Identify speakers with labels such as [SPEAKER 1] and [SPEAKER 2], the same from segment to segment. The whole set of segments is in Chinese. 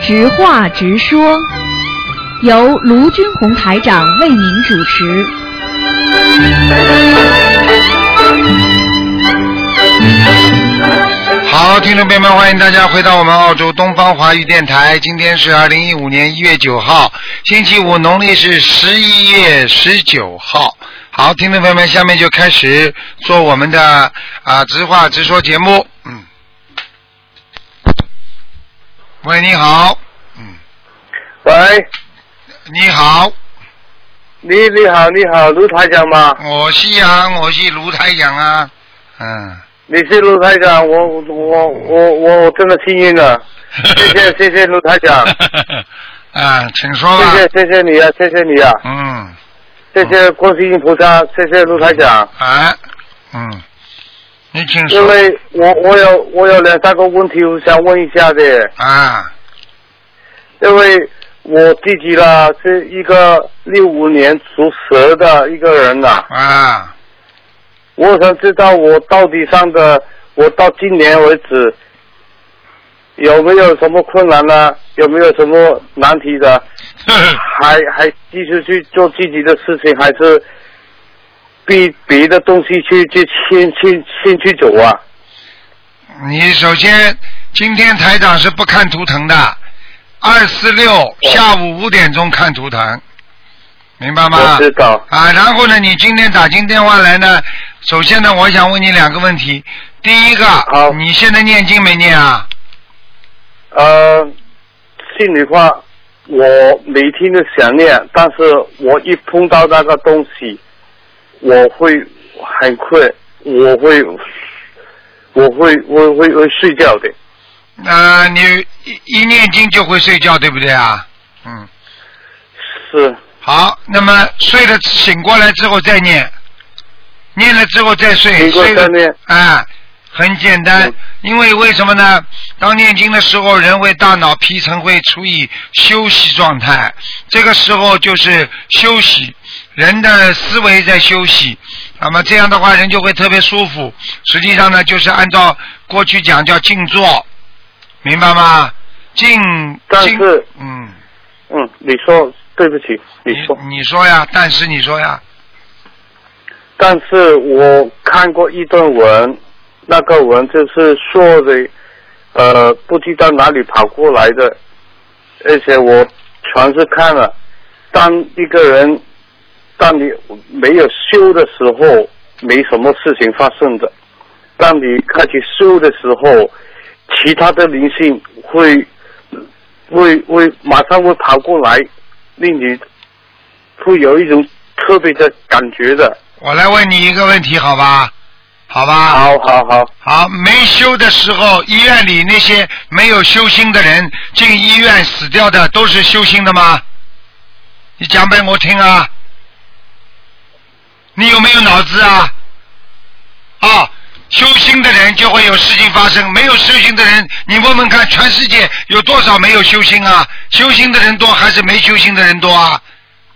[SPEAKER 1] 直话直说，由卢军红台长为您主持。
[SPEAKER 2] 好，听众朋友们，欢迎大家回到我们澳洲东方华语电台。今天是二零一五年一月九号，星期五，农历是十一月十九号。好，听众朋友们，下面就开始做我们的啊直话直说节目。嗯，喂，你好，嗯，
[SPEAKER 3] 喂，
[SPEAKER 2] 你好，
[SPEAKER 3] 你你好你好，卢台长吗？
[SPEAKER 2] 我是啊，我是卢台长啊，嗯。
[SPEAKER 3] 你是卢台长，我我我我我真的幸运了，谢谢谢谢卢台长，
[SPEAKER 2] 啊，请说吧。
[SPEAKER 3] 谢谢谢谢你啊，谢谢你啊，
[SPEAKER 2] 嗯，
[SPEAKER 3] 谢谢观世音菩萨，谢谢卢台长，
[SPEAKER 2] 啊，嗯，你请
[SPEAKER 3] 因。为我我有我有两三个问题我想问一下的，
[SPEAKER 2] 啊，
[SPEAKER 3] 因为我自己啦是一个六五年属蛇的一个人呐、
[SPEAKER 2] 啊，
[SPEAKER 3] 我想知道我到底上的，我到今年为止有没有什么困难呢？有没有什么难题的？还还继续去做自己的事情，还是比别的东西去去先先先去走啊？
[SPEAKER 2] 你首先今天台长是不看图腾的，二四六下午五点钟看图腾，明白吗
[SPEAKER 3] 我？知道，
[SPEAKER 2] 啊，然后呢，你今天打进电话来呢，首先呢，我想问你两个问题。第一个，
[SPEAKER 3] 好
[SPEAKER 2] 你现在念经没念啊？
[SPEAKER 3] 呃，心里话，我每天都想念，但是我一碰到那个东西，我会很困，我会我会我会会睡觉的。
[SPEAKER 2] 呃，你一一念经就会睡觉，对不对啊？嗯。
[SPEAKER 3] 是
[SPEAKER 2] 好，那么睡了醒过来之后再念，念了之后再睡，睡了
[SPEAKER 3] 再念
[SPEAKER 2] 啊，很简单
[SPEAKER 3] 嗯。
[SPEAKER 2] 因为为什么呢？当念经的时候，人会大脑皮层会处于休息状态，这个时候就是休息，人的思维在休息。那么这样的话，人就会特别舒服。实际上呢，就是按照过去讲叫静坐，明白吗？静，静
[SPEAKER 3] 但是
[SPEAKER 2] 嗯，
[SPEAKER 3] 嗯，你说对不起，你说，
[SPEAKER 2] 你说呀，但是你说呀。
[SPEAKER 3] 但是我看过一段文，那个文就是说的，呃，不知道哪里跑过来的，而且我全是看了。当一个人，当你没有修的时候，没什么事情发生的；当你开始修的时候，其他的灵性会会会马上会跑过来，令你会有一种特别的感觉的。
[SPEAKER 2] 我来问你一个问题，好吧？好吧。
[SPEAKER 3] 好好好，
[SPEAKER 2] 好，没修的时候，医院里那些没有修心的人进医院死掉的，都是修心的吗？你讲给我听啊！你有没有脑子啊？啊，修心的人就会有事情发生，没有修心的人，你问问看，全世界有多少没有修心啊？修心的人多还是没修心的人多啊？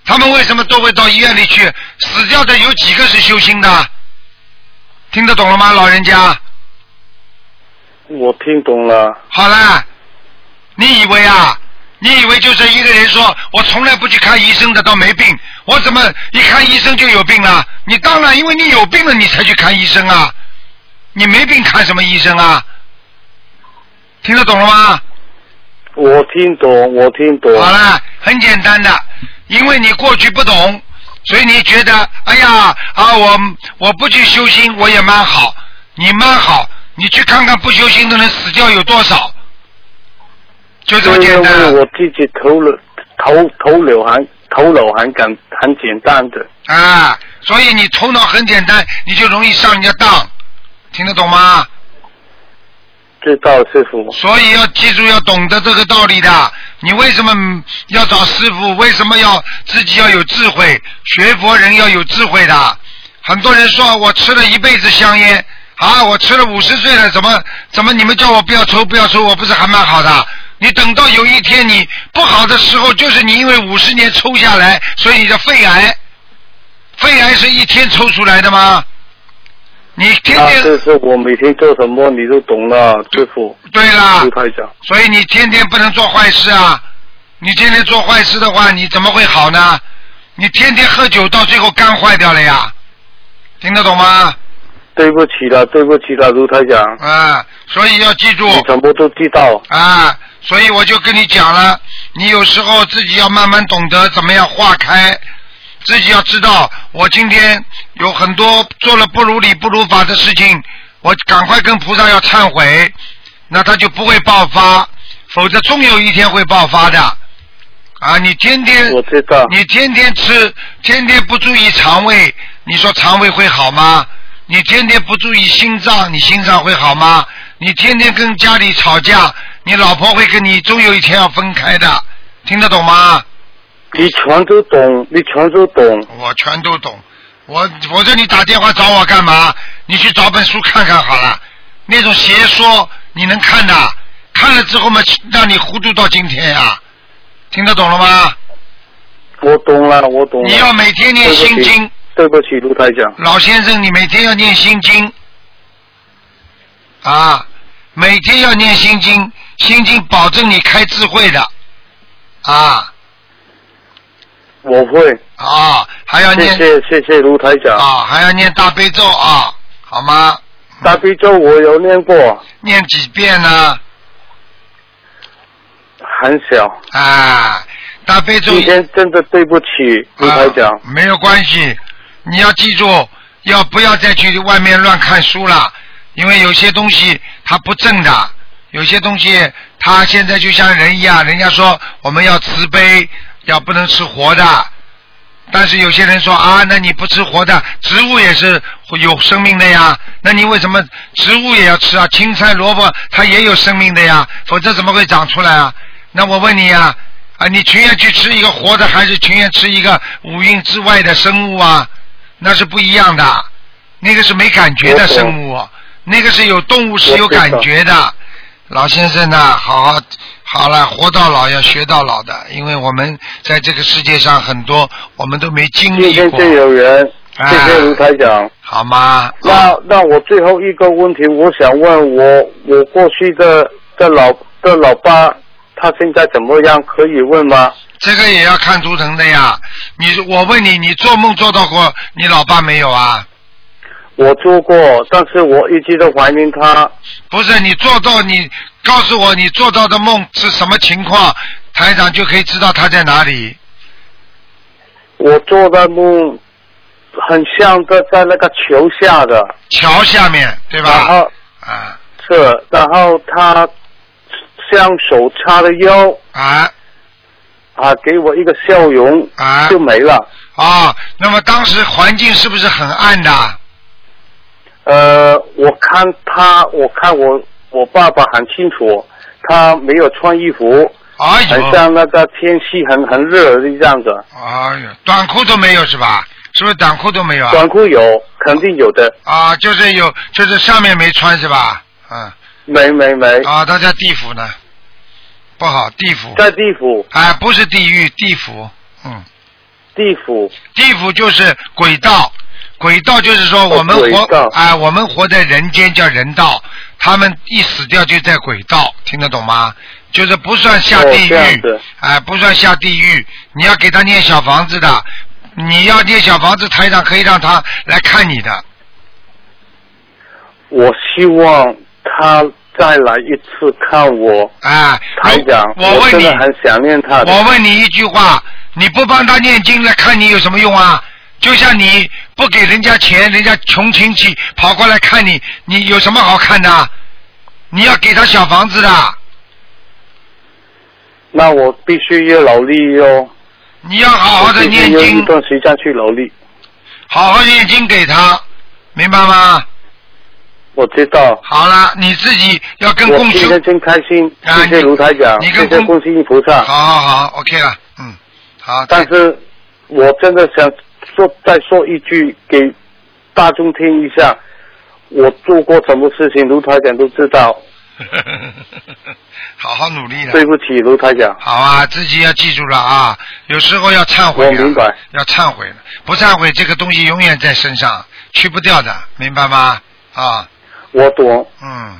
[SPEAKER 2] 他们为什么都会到医院里去？死掉的有几个是修心的？听得懂了吗，老人家？
[SPEAKER 3] 我听懂了。
[SPEAKER 2] 好了，你以为啊？你以为就是一个人说，我从来不去看医生的，倒没病，我怎么一看医生就有病了？你当然，因为你有病了，你才去看医生啊。你没病看什么医生啊？听得懂了吗？
[SPEAKER 3] 我听懂，我听懂。
[SPEAKER 2] 好了，很简单的，因为你过去不懂，所以你觉得，哎呀啊，我我不去修心，我也蛮好，你蛮好，你去看看不修心的人死掉有多少，就这么简单
[SPEAKER 3] 因为。我自己头脑头头脑很头脑很简很简单的。
[SPEAKER 2] 啊，所以你头脑很简单，你就容易上人家当，听得懂吗？
[SPEAKER 3] 知道师傅。
[SPEAKER 2] 所以要记住，要懂得这个道理的。你为什么要找师傅？为什么要自己要有智慧？学佛人要有智慧的。很多人说我吃了一辈子香烟啊，我吃了五十岁了，怎么怎么你们叫我不要抽不要抽，我不是还蛮好的？你等到有一天你不好的时候，就是你因为五十年抽下来，所以你的肺癌。肺癌是一天抽出来的吗？你天
[SPEAKER 3] 那
[SPEAKER 2] 天
[SPEAKER 3] 这是我每天做什么你都懂了，师傅。
[SPEAKER 2] 对啦所以你天天不能做坏事啊！你天天做坏事的话，你怎么会好呢？你天天喝酒，到最后肝坏掉了呀！听得懂吗？
[SPEAKER 3] 对不起了，对不起了，卢台长，
[SPEAKER 2] 啊，所以要记住
[SPEAKER 3] 你全部都知道。
[SPEAKER 2] 啊！所以我就跟你讲了，你有时候自己要慢慢懂得怎么样化开，自己要知道，我今天有很多做了不如理不如法的事情，我赶快跟菩萨要忏悔，那他就不会爆发，否则终有一天会爆发的。啊，你天天
[SPEAKER 3] 我知道，
[SPEAKER 2] 你天天吃，天天不注意肠胃，你说肠胃会好吗？你天天不注意心脏，你心脏会好吗？你天天跟家里吵架，你老婆会跟你终有一天要分开的，听得懂吗？
[SPEAKER 3] 你全都懂，你全都懂。
[SPEAKER 2] 我全都懂，我否则你打电话找我干嘛？你去找本书看看好了，那种邪说你能看的，看了之后嘛，让你糊涂到今天呀、听得懂了吗？
[SPEAKER 3] 我懂了，我懂了。
[SPEAKER 2] 你要每天念心经，
[SPEAKER 3] 对不起，卢台长。
[SPEAKER 2] 老先生，你每天要念心经啊，每天要念心经，心经保证你开智慧的啊
[SPEAKER 3] 我会，
[SPEAKER 2] 啊，还要
[SPEAKER 3] 谢
[SPEAKER 2] 念
[SPEAKER 3] 谢谢谢卢台长。
[SPEAKER 2] 啊，还要念大悲咒啊，好吗？
[SPEAKER 3] 大悲咒我有念过，
[SPEAKER 2] 念几遍呢？
[SPEAKER 3] 很小。
[SPEAKER 2] 啊，大悲咒
[SPEAKER 3] 今天真的对不起，卢台长。
[SPEAKER 2] 啊没有关系，你要记住，要不要再去外面乱看书了？因为有些东西它不正的，有些东西它现在就像人一样，人家说我们要慈悲，要不能吃活的。但是有些人说啊，那你不吃活的，植物也是有生命的呀，那你为什么植物也要吃啊？青菜、萝卜它也有生命的呀，否则怎么会长出来啊？那我问你呀、啊，你情愿去吃一个活的，还是情愿吃一个五蕴之外的生物啊？那是不一样的，那个是没感觉的生物，那个是有动物是有感觉的。老先生呢，好好好了，活到老要学到老的，因为我们在这个世界上很多我们都没经历过，
[SPEAKER 3] 今天就有人，
[SPEAKER 2] 啊
[SPEAKER 3] 谢谢卢台长。
[SPEAKER 2] 好吗？
[SPEAKER 3] 那那我最后一个问题，我想问我我过去的的老的老爸，他现在怎么样？可以问吗？
[SPEAKER 2] 这个也要看图腾的呀。你我问你，你做梦做到过你老爸没有啊？
[SPEAKER 3] 我做过，但是我一直都怀念他。
[SPEAKER 2] 不是你做到你告诉我你做到的梦是什么情况，台长就可以知道他在哪里。
[SPEAKER 3] 我做的梦很像在在那个桥下的，
[SPEAKER 2] 桥下面对吧
[SPEAKER 3] 然
[SPEAKER 2] 吧？
[SPEAKER 3] 后
[SPEAKER 2] 啊
[SPEAKER 3] 是，然后他像手叉着腰
[SPEAKER 2] 啊
[SPEAKER 3] 啊，给我一个笑容
[SPEAKER 2] 啊
[SPEAKER 3] 就没了。
[SPEAKER 2] 啊！那么当时环境是不是很暗的？
[SPEAKER 3] 呃，我看他，我看我我爸爸很清楚，他没有穿衣服，
[SPEAKER 2] 哎
[SPEAKER 3] 很，像那个天气很很热的这样子。
[SPEAKER 2] 哎呦，短裤都没有是吧？是不是短裤都没有啊？
[SPEAKER 3] 短裤有，肯定有的，
[SPEAKER 2] 啊，就是有，就是上面没穿是吧？嗯，
[SPEAKER 3] 没没没，
[SPEAKER 2] 啊，他在地府呢，不好，地府，
[SPEAKER 3] 在地府，
[SPEAKER 2] 哎，不是地狱，地府，嗯，
[SPEAKER 3] 地府。
[SPEAKER 2] 地府就是轨道，轨道就是说我们活哎，我们活在人间叫人道，他们一死掉就在轨道，听得懂吗？就是不算下地狱
[SPEAKER 3] 子，
[SPEAKER 2] 哎，不算下地狱，你要给他念小房子的，你要念小房子，台长可以让他来看你的，
[SPEAKER 3] 我希望他再来一次看我。
[SPEAKER 2] 哎，
[SPEAKER 3] 台长，
[SPEAKER 2] 我问你，
[SPEAKER 3] 真的很想念他。
[SPEAKER 2] 我问你一句话，你不帮他念经来看你有什么用啊？就像你不给人家钱，人家穷亲戚跑过来看你，你有什么好看的？你要给他小房子的，
[SPEAKER 3] 那我必须要努力哟。
[SPEAKER 2] 你要好好的念经，
[SPEAKER 3] 段时间去努力。
[SPEAKER 2] 好好念经给他，明白吗？
[SPEAKER 3] 我知道。
[SPEAKER 2] 好了，你自己要跟
[SPEAKER 3] 我
[SPEAKER 2] 共修，
[SPEAKER 3] 今天真开心，
[SPEAKER 2] 啊
[SPEAKER 3] 谢谢卢台长，
[SPEAKER 2] 你跟公
[SPEAKER 3] 谢谢观世音菩萨。
[SPEAKER 2] 好好好，OK 了，嗯，好，
[SPEAKER 3] 但是我真的想说，再说一句给大众听一下，我做过什么事情，卢台长都知道。
[SPEAKER 2] 好好努力的。
[SPEAKER 3] 对不起，卢台长。
[SPEAKER 2] 好啊，自己要记住了啊，有时候要忏悔、啊。
[SPEAKER 3] 我明白。
[SPEAKER 2] 要忏悔，不忏悔这个东西永远在身上，去不掉的，明白吗？啊。
[SPEAKER 3] 我懂。
[SPEAKER 2] 嗯，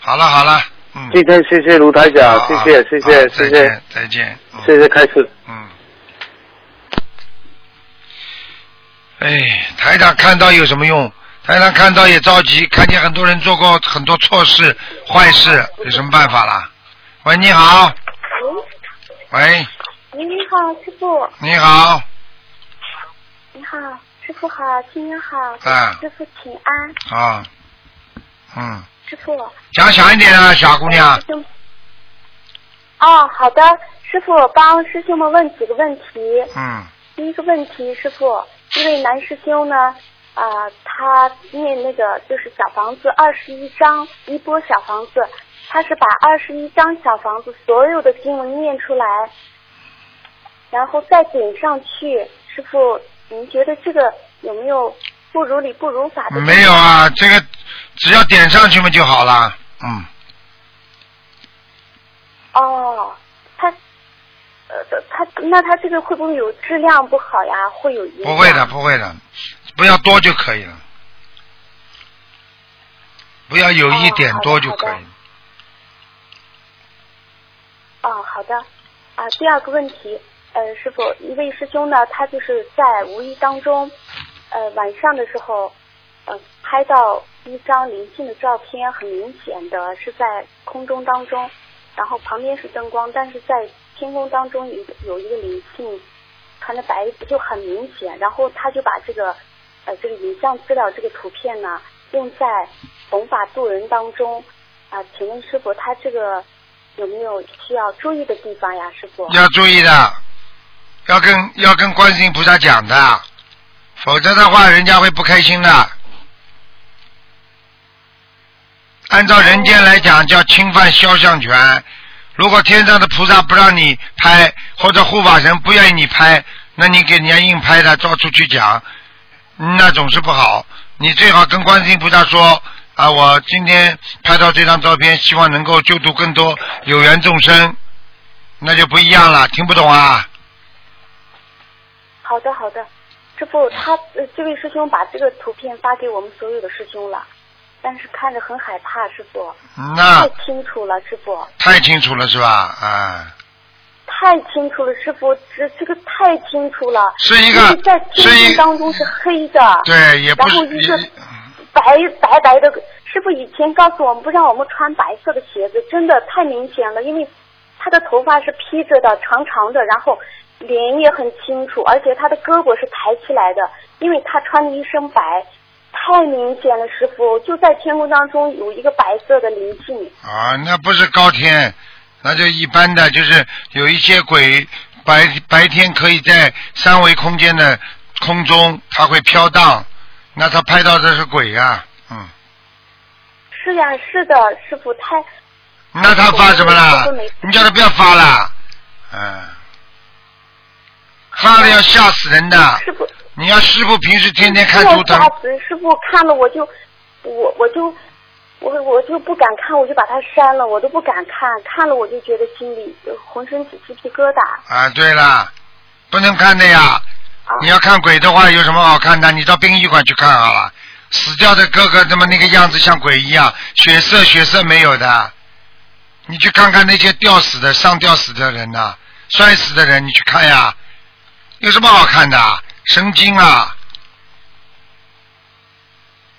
[SPEAKER 2] 好了好了，嗯。
[SPEAKER 3] 今天谢谢卢台长，谢谢谢谢谢谢，
[SPEAKER 2] 再见。
[SPEAKER 3] 谢谢开始。
[SPEAKER 2] 嗯。哎，台长看到有什么用？台长看到也着急，看见很多人做过很多错事、坏事，有什么办法啦？喂，你好。喂。
[SPEAKER 4] 喂，你好，师傅。
[SPEAKER 2] 你好。
[SPEAKER 4] 你好，师傅好，新年好。
[SPEAKER 2] 啊。
[SPEAKER 4] 师傅请安。
[SPEAKER 2] 啊。嗯。
[SPEAKER 4] 师傅。
[SPEAKER 2] 讲响一点啊，小姑娘。
[SPEAKER 4] 哦，好的，师傅帮师兄们问几个问题。
[SPEAKER 2] 嗯。
[SPEAKER 4] 第一个问题，师傅，这位男师兄呢？啊，他念那个就是小房子二十一章一波小房子，他是把二十一张小房子所有的经文念出来，然后再点上去。师傅，您觉得这个有没有不如理不如法的？
[SPEAKER 2] 没有啊，这个只要点上去嘛就好了，嗯。
[SPEAKER 4] 哦，他，呃，他那他这个会不会有质量不好呀？会有影响？
[SPEAKER 2] 不会的，不会的。不要多就可以了，不要有一点多就可以。
[SPEAKER 4] 哦，好的。啊，第二个问题，呃，师傅，一位师兄呢，他就是在无意当中，呃，晚上的时候，呃，拍到一张灵性的照片，很明显的是在空中当中，然后旁边是灯光，但是在天空当中有有一个灵性，穿着白衣服就很明显，然后他就把这个。呃，这个影像资料这个图片呢，用在弘法度人当中啊，请问师傅，他这个有没有需要注意的地方呀，师傅？
[SPEAKER 2] 要注意的，要跟要跟观世音菩萨讲的，否则的话，人家会不开心的。按照人间来讲，叫侵犯肖像权。如果天上的菩萨不让你拍，或者护法神不愿意你拍，那你给人家硬拍的，到处去讲。那总是不好，你最好跟观世音菩萨说啊，我今天拍到这张照片，希望能够救度更多有缘众生，那就不一样了，听不懂啊？
[SPEAKER 4] 好的，好的，师傅，他这位师兄把这个图片发给我们所有的师兄了，但是看着很害怕，师傅。
[SPEAKER 2] 那。
[SPEAKER 4] 太清楚了，师傅。
[SPEAKER 2] 太清楚了，是吧？啊。
[SPEAKER 4] 太清楚了，师傅，这这个太清楚了。
[SPEAKER 2] 是一个，
[SPEAKER 4] 在天空当中是黑的。
[SPEAKER 2] 对，也不
[SPEAKER 4] 是。然后一个白白白的，师傅以前告诉我们不让我们穿白色的鞋子，真的太明显了，因为他的头发是披着的，长长的，然后脸也很清楚，而且他的胳膊是抬起来的，因为他穿的一身白，太明显了，师傅就在天空当中有一个白色的灵性。
[SPEAKER 2] 啊，那不是高天。那就一般的，就是有一些鬼白白天可以在三维空间的空中，它会飘荡，那他拍到的是鬼呀，嗯。
[SPEAKER 4] 是呀，是的，师傅太。
[SPEAKER 2] 那他发什么了？你叫他不要发了，嗯。发了要吓死人的。
[SPEAKER 4] 师傅。
[SPEAKER 2] 你要师傅平时天天看图腾。
[SPEAKER 4] 吓死师傅看了我就我我就。我我就不敢看，我就把它删了，我都不敢看，看了我就觉得心里浑身起鸡皮疙瘩。
[SPEAKER 2] 啊，对了，不能看的呀！你要看鬼的话，有什么好看的？你到殡仪馆去看好了，死掉的哥哥怎么那个样子像鬼一样，血色血色没有的。你去看看那些吊死的、上吊死的人呐，摔死的人，你去看呀，有什么好看的？神经啊！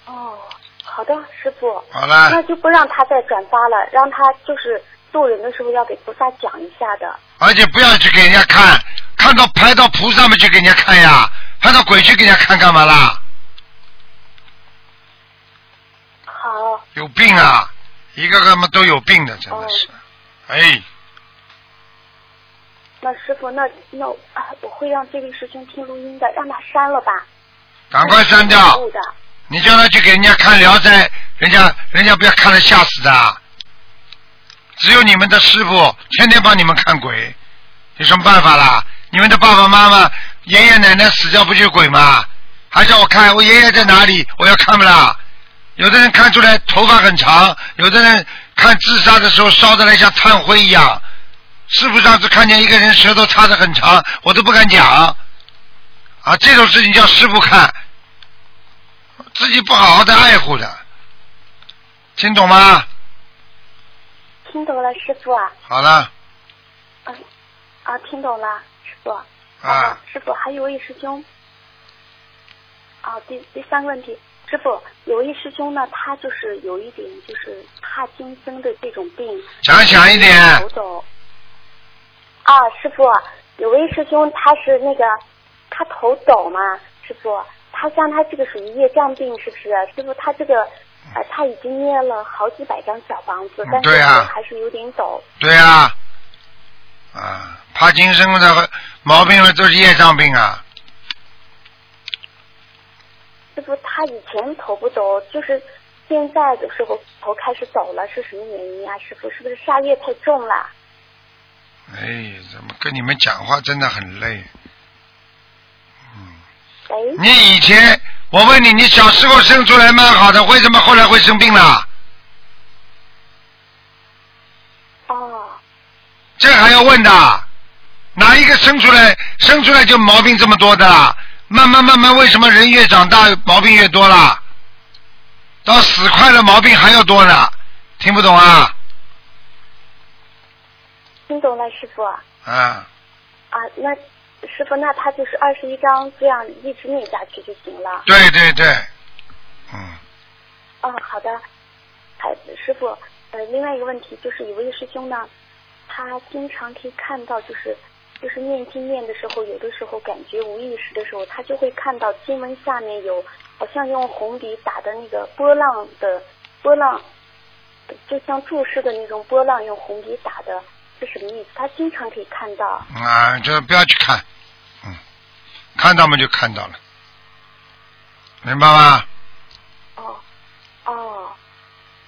[SPEAKER 4] 哦好的，师傅。
[SPEAKER 2] 好了。
[SPEAKER 4] 那就不让他再转发了，让他就是做人的时候要给菩萨讲一下的。
[SPEAKER 2] 而且不要去给人家看，看到拍到菩萨们去给人家看呀，拍到鬼去给人家看干嘛啦？
[SPEAKER 4] 好。
[SPEAKER 2] 有病啊！一个个嘛都有病的，真的是。哎。
[SPEAKER 4] 那师傅，那那啊，我会让这位师兄听录音的，让他删了吧。
[SPEAKER 2] 赶快删掉。你叫他去给人家看《聊斋》，人家人家不要看了吓死的。只有你们的师傅天天帮你们看鬼，有什么办法啦？你们的爸爸妈妈、爷爷奶奶死掉不就鬼吗？还叫我看我爷爷在哪里？我要看不啦？有的人看出来头发很长，有的人看自杀的时候烧的来像炭灰一样。师傅上次看见一个人舌头插的很长，我都不敢讲。啊，这种事情叫师傅看，自己不好好的爱护的，听懂吗？
[SPEAKER 4] 听懂了，师傅啊。
[SPEAKER 2] 好了。
[SPEAKER 4] 嗯，啊，听懂了，师傅。
[SPEAKER 2] 啊。
[SPEAKER 4] 师傅，还有位师兄。啊，第第三个问题，师傅，有位师兄呢，他就是有一点就是帕金森的这种病。
[SPEAKER 2] 讲讲一点。
[SPEAKER 4] 啊，师傅，有位师兄他是那个他头抖嘛，师傅，他像他这个属于业障病，是不是？师傅，他这个呃他已经捏了好几百张小房子，但是还是有点抖。
[SPEAKER 2] 对啊。啊，帕金森的毛病都是业障病啊。
[SPEAKER 4] 师傅，他以前头不抖，就是现在的时候头开始抖了，是什么原因啊？师傅，是不是杀业太重了？
[SPEAKER 2] 哎，怎么跟你们讲话真的很累？
[SPEAKER 4] 嗯。
[SPEAKER 2] 哎。你以前，我问你，你小时候生出来蛮好的，为什么后来会生病了？
[SPEAKER 4] 哦。
[SPEAKER 2] 这还要问的？哪一个生出来生出来就毛病这么多的？慢慢慢慢，为什么人越长大毛病越多了？到死快了，毛病还要多呢，听不懂啊？
[SPEAKER 4] 听懂了，师傅。
[SPEAKER 2] 啊。
[SPEAKER 4] 啊，那师傅，那他就是二十一章这样一直念下去就行了。
[SPEAKER 2] 对对对。嗯。
[SPEAKER 4] 哦，好的。还师傅，呃，另外一个问题就是，有位师兄呢，他经常可以看到，就是。就是念经念的时候，有的时候感觉无意识的时候，他就会看到经文下面有好像用红笔打的那个波浪的波浪，就像注释的那种波浪，用红笔打的，是什么意思？他经常可以看到。
[SPEAKER 2] 啊，就不要去看，嗯，看到嘛就看到了，明白吗？
[SPEAKER 4] 哦，哦，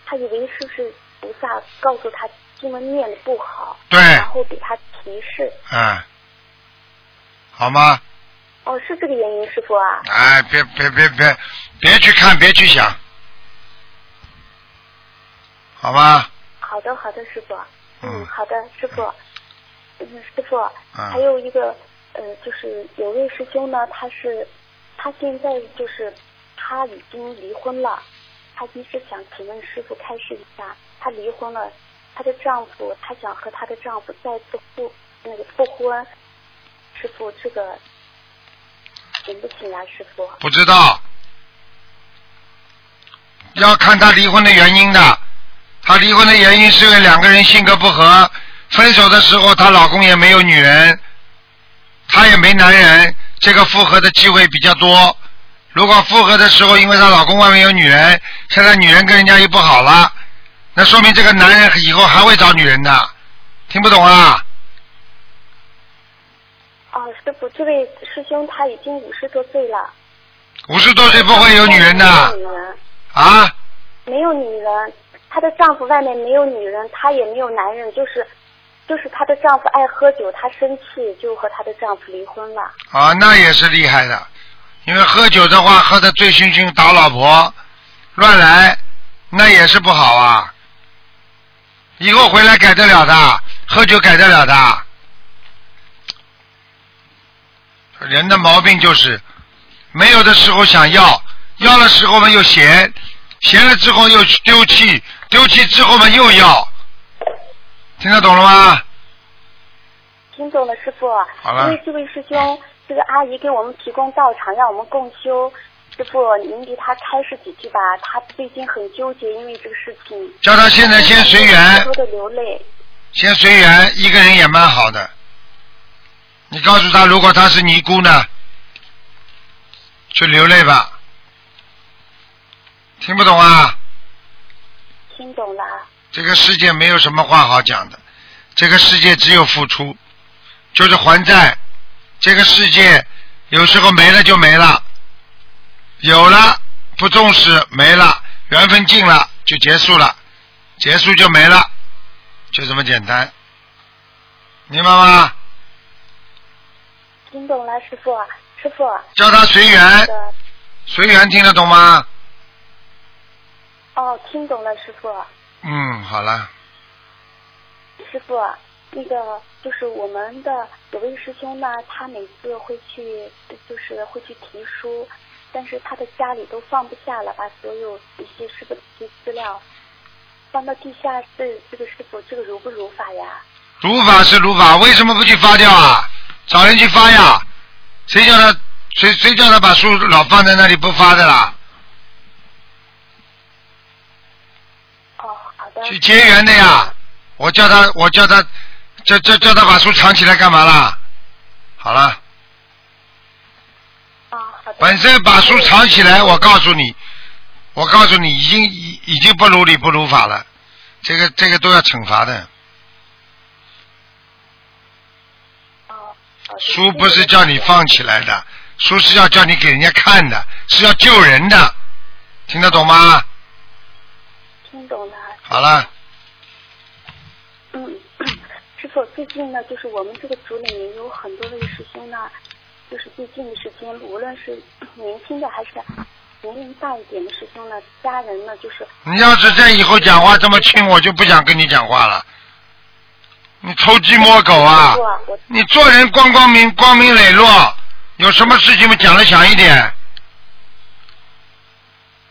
[SPEAKER 4] 他以为是不是菩萨告诉他经文念的不好，
[SPEAKER 2] 对，
[SPEAKER 4] 然后给他。提示。
[SPEAKER 2] 嗯，好吗？
[SPEAKER 4] 哦，是这个原因，师傅啊。
[SPEAKER 2] 哎，别别别别，别去看，别去想，好吗？
[SPEAKER 4] 好的，好的，师傅。嗯，好的，师傅。嗯，师傅，还有一个呃，就是有位师兄呢，他是他现在就是他已经离婚了，他一直想请问师傅开示一下，他离婚了。他的丈夫，他想和他的丈夫再次复那个复婚，师傅这个行不行啊？师傅
[SPEAKER 2] 不知道，要看他离婚的原因的。她离婚的原因是因为两个人性格不合，分手的时候她老公也没有女人，她也没男人，这个复合的机会比较多。如果复合的时候，因为她老公外面有女人，现在女人跟人家又不好了。那说明这个男人以后还会找女人的，听不懂啊？
[SPEAKER 4] 哦，师傅，这位师兄他已经五十多岁了。
[SPEAKER 2] 五十多岁不会有女人的。啊？
[SPEAKER 4] 没有女人，她的丈夫外面没有女人，她也没有男人，就是就是她的丈夫爱喝酒，她生气就和她的丈夫离婚了。
[SPEAKER 2] 啊，那也是厉害的，因为喝酒的话喝的醉醺醺打老婆，乱来，那也是不好啊。以后回来改得了的，喝酒改得了的。人的毛病就是没有的时候想要，要的时候呢又闲，闲了之后又丢弃，丢弃之后嘛又要。听得懂了吗？
[SPEAKER 4] 听懂了，师傅。
[SPEAKER 2] 好了。
[SPEAKER 4] 因为这位师兄，这个阿姨给我们提供道场，让我们共修。师傅，您给他开示几句吧，他最近很纠结，因为这个事情。
[SPEAKER 2] 叫他现在先随缘。
[SPEAKER 4] 偷偷的流泪。
[SPEAKER 2] 先随缘，一个人也蛮好的。你告诉他，如果他是尼姑呢，就流泪吧。听不懂啊？
[SPEAKER 4] 听懂了。
[SPEAKER 2] 这个世界没有什么话好讲的，这个世界只有付出，就是还债。这个世界有时候没了就没了。有了，不重视没了，缘分尽了就结束了，结束就没了，就这么简单，明白吗？
[SPEAKER 4] 听懂了，师傅，师傅。
[SPEAKER 2] 叫他随缘，随缘听得懂吗？
[SPEAKER 4] 听懂了，师傅。
[SPEAKER 2] 嗯，好了，
[SPEAKER 4] 师傅，那个就是我们的有位师兄呢，他每次会去，就是会去提书，但是他的家里都放不下了，把所有一些师傅的一些资料放到地下室。这个师傅，这个如不如法呀？
[SPEAKER 2] 如法是如法，为什么不去发掉啊？找人去发呀？谁叫他谁谁叫他把书老放在那里不发的啦？
[SPEAKER 4] 哦，好的。
[SPEAKER 2] 去结缘的呀！我叫他，我叫他，叫叫叫他把书藏起来干嘛啦？好了，
[SPEAKER 4] 啊，好的。
[SPEAKER 2] 本身把书藏起来，我告诉你，我告诉你，已经已已经不如理不如法了，这个这个都要惩罚的。书不是叫你放起来的，书是要叫你给人家看的，是要救人的，听得懂吗？
[SPEAKER 4] 听懂了。
[SPEAKER 2] 好了，
[SPEAKER 4] 嗯，师傅，最近呢，就是我们这个组里面有很多位师兄呢，就是最近的时间，无论是年轻的还是年龄大一点的师兄呢，家人呢，就是
[SPEAKER 2] 你要是再以后讲话这么轻，我就不想跟你讲话了。你偷鸡摸狗啊你做人光光明光明磊落，有什么事情嘛讲的响一点。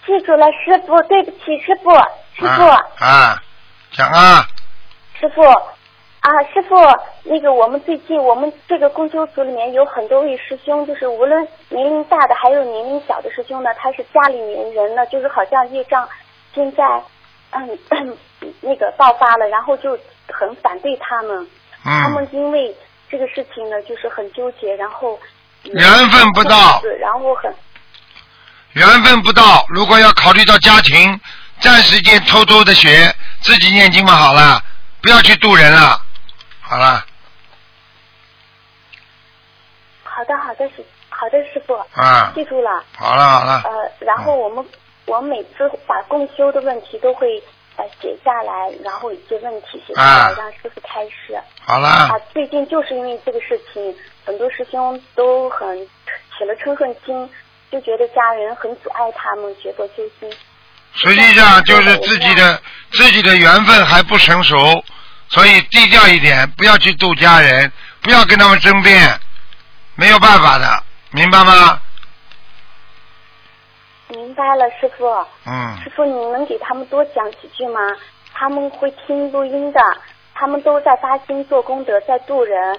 [SPEAKER 4] 记住了，师傅，对不起，师傅，师傅，
[SPEAKER 2] 啊啊，讲啊，
[SPEAKER 4] 师傅。啊，师傅，那个我们最近我们这个共修组里面有很多位师兄，就是无论年龄大的还有年龄小的师兄呢，他是家里面人呢，就是好像业障现在嗯 那个爆发了，然后就很反对他们，他
[SPEAKER 2] 嗯，
[SPEAKER 4] 们因为这个事情呢，就是很纠结，然后
[SPEAKER 2] 缘分不到。
[SPEAKER 4] 然后很
[SPEAKER 2] 缘分不到，如果要考虑到家庭，暂时间偷偷的学，自己念经嘛好了，不要去渡人了。好了，
[SPEAKER 4] 好的好的师好的师傅，
[SPEAKER 2] 啊，
[SPEAKER 4] 记住了。
[SPEAKER 2] 好了好了，
[SPEAKER 4] 呃，然后我们我们每次把共修的问题都会呃写下来，然后有些问题写下来，
[SPEAKER 2] 啊
[SPEAKER 4] 让师傅开示。
[SPEAKER 2] 好了
[SPEAKER 4] 啊，，最近就是因为这个事情，很多师兄都很起了嗔恨心，就觉得家人很阻碍他们学佛修心。
[SPEAKER 2] 实际上就是自己的自己的缘分还不成熟，所以低调一点，不要去度家人，不要跟他们争辩，没有办法的，明白吗？
[SPEAKER 4] 明白了，师傅。
[SPEAKER 2] 嗯，
[SPEAKER 4] 师傅，你能给他们多讲几句吗？他们会听录音的，他们都在发心做功德，在度人。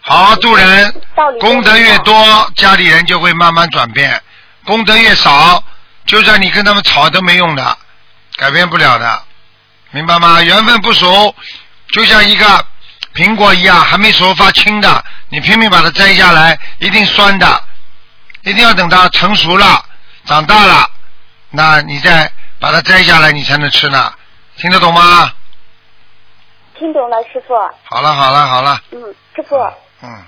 [SPEAKER 2] 好好度人，功德越多，家里人就会慢慢转变；功德越少，就算你跟他们吵都没用的，改变不了的，明白吗？缘分不熟，就像一个苹果一样，还没熟发青的，你拼命把它摘下来，一定酸的，一定要等它成熟了、长大了，那你再把它摘下来，你才能吃呢。听得懂吗？
[SPEAKER 4] 听懂了，师傅。
[SPEAKER 2] 好了，好了，好了，
[SPEAKER 4] 嗯，师傅。
[SPEAKER 2] 嗯，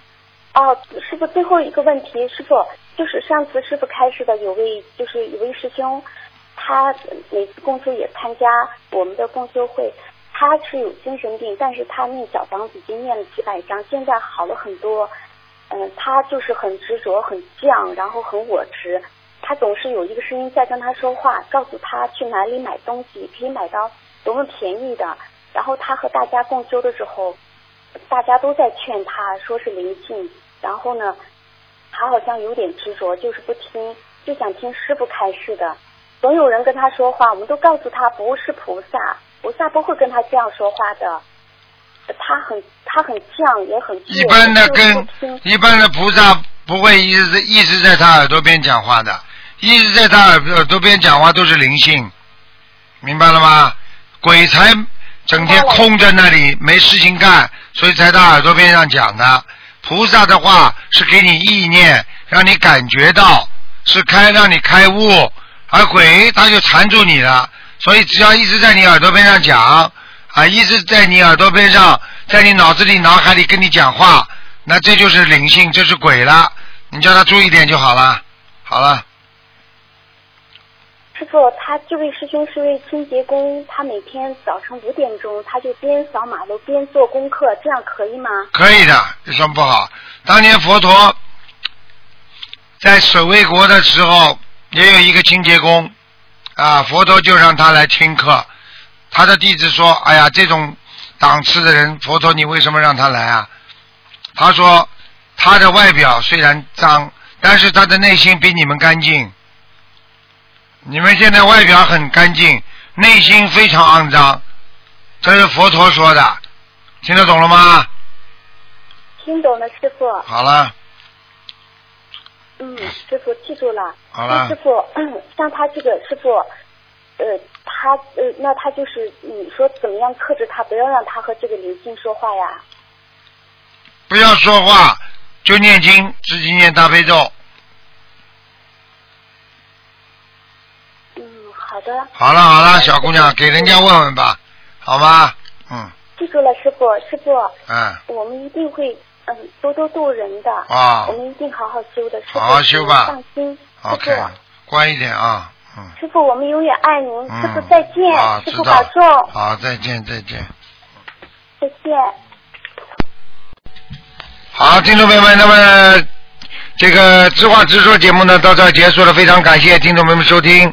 [SPEAKER 4] 哦，师傅，最后一个问题，师傅，就是上次师傅开示的有位，就是有位师兄，他每次共修也参加我们的共修会，他是有精神病，但是他念小房子已经念了几百张，现在好了很多。嗯，他就是很执着、很犟，然后很我执。他总是有一个声音在跟他说话，告诉他去哪里买东西可以买到多么便宜的。然后他和大家共修的时候，大家都在劝他说是灵性，然后呢，他好像有点执着，就是不听，就想听师傅开示的。总有人跟他说话，我们都告诉他不是菩萨，菩萨不会跟他这样说话的。他很他很犟，也很倔
[SPEAKER 2] 一般的跟一般的菩萨不会一直一直在他耳朵边讲话的，一直在他耳耳朵边讲话都是灵性，明白了吗？鬼才整天空在那里没事情干，所以在他耳朵边上讲的。菩萨的话是给你意念，让你感觉到，是开让你开悟，而鬼他就缠住你了。所以只要一直在你耳朵边上讲，啊，一直在你耳朵边上，在你脑子里、脑海里跟你讲话，那这就是灵性，这是鬼了。你叫他注意点就好了。好了，
[SPEAKER 4] 傅，他这位师兄是位清洁工，他每天早晨五点钟，他就边扫马路边做功课，这样可以吗？
[SPEAKER 2] 可以的，有什么不好？当年佛陀在守卫国的时候，也有一个清洁工，啊，佛陀就让他来听课。他的弟子说：“哎呀，这种档次的人，佛陀你为什么让他来啊？”他说：“他的外表虽然脏，但是他的内心比你们干净。你们现在外表很干净，内心非常肮脏。”这是佛陀说的，听得懂了吗？
[SPEAKER 4] 听懂了，师傅。
[SPEAKER 2] 好了，
[SPEAKER 4] 嗯，师傅记住了。
[SPEAKER 2] 好了
[SPEAKER 4] 那师傅，像他这个师傅，呃，他呃，那他就是你说怎么样克制他，不要让他和这个灵性说话呀？
[SPEAKER 2] 不要说话，就念经，自己念大悲咒。
[SPEAKER 4] 嗯，好的。
[SPEAKER 2] 好了好了，小姑娘，给人家问问吧，好吗？嗯
[SPEAKER 4] 记住了，师傅，师傅，
[SPEAKER 2] 嗯，
[SPEAKER 4] 我们一定会嗯多多度人的。
[SPEAKER 2] 啊
[SPEAKER 4] 我们一定好好修的，师傅。
[SPEAKER 2] 好好修吧
[SPEAKER 4] 放心，师
[SPEAKER 2] ，OK，乖一点啊，嗯
[SPEAKER 4] 师傅，我们永远爱您。
[SPEAKER 2] 嗯。
[SPEAKER 4] 师傅再见，
[SPEAKER 2] 啊，
[SPEAKER 4] 师傅保重，。
[SPEAKER 2] 好，再见再见。
[SPEAKER 4] 再见。
[SPEAKER 2] 好，听众朋友们，那么这个知话直说节目呢到这儿结束了，非常感谢听众朋友们收听。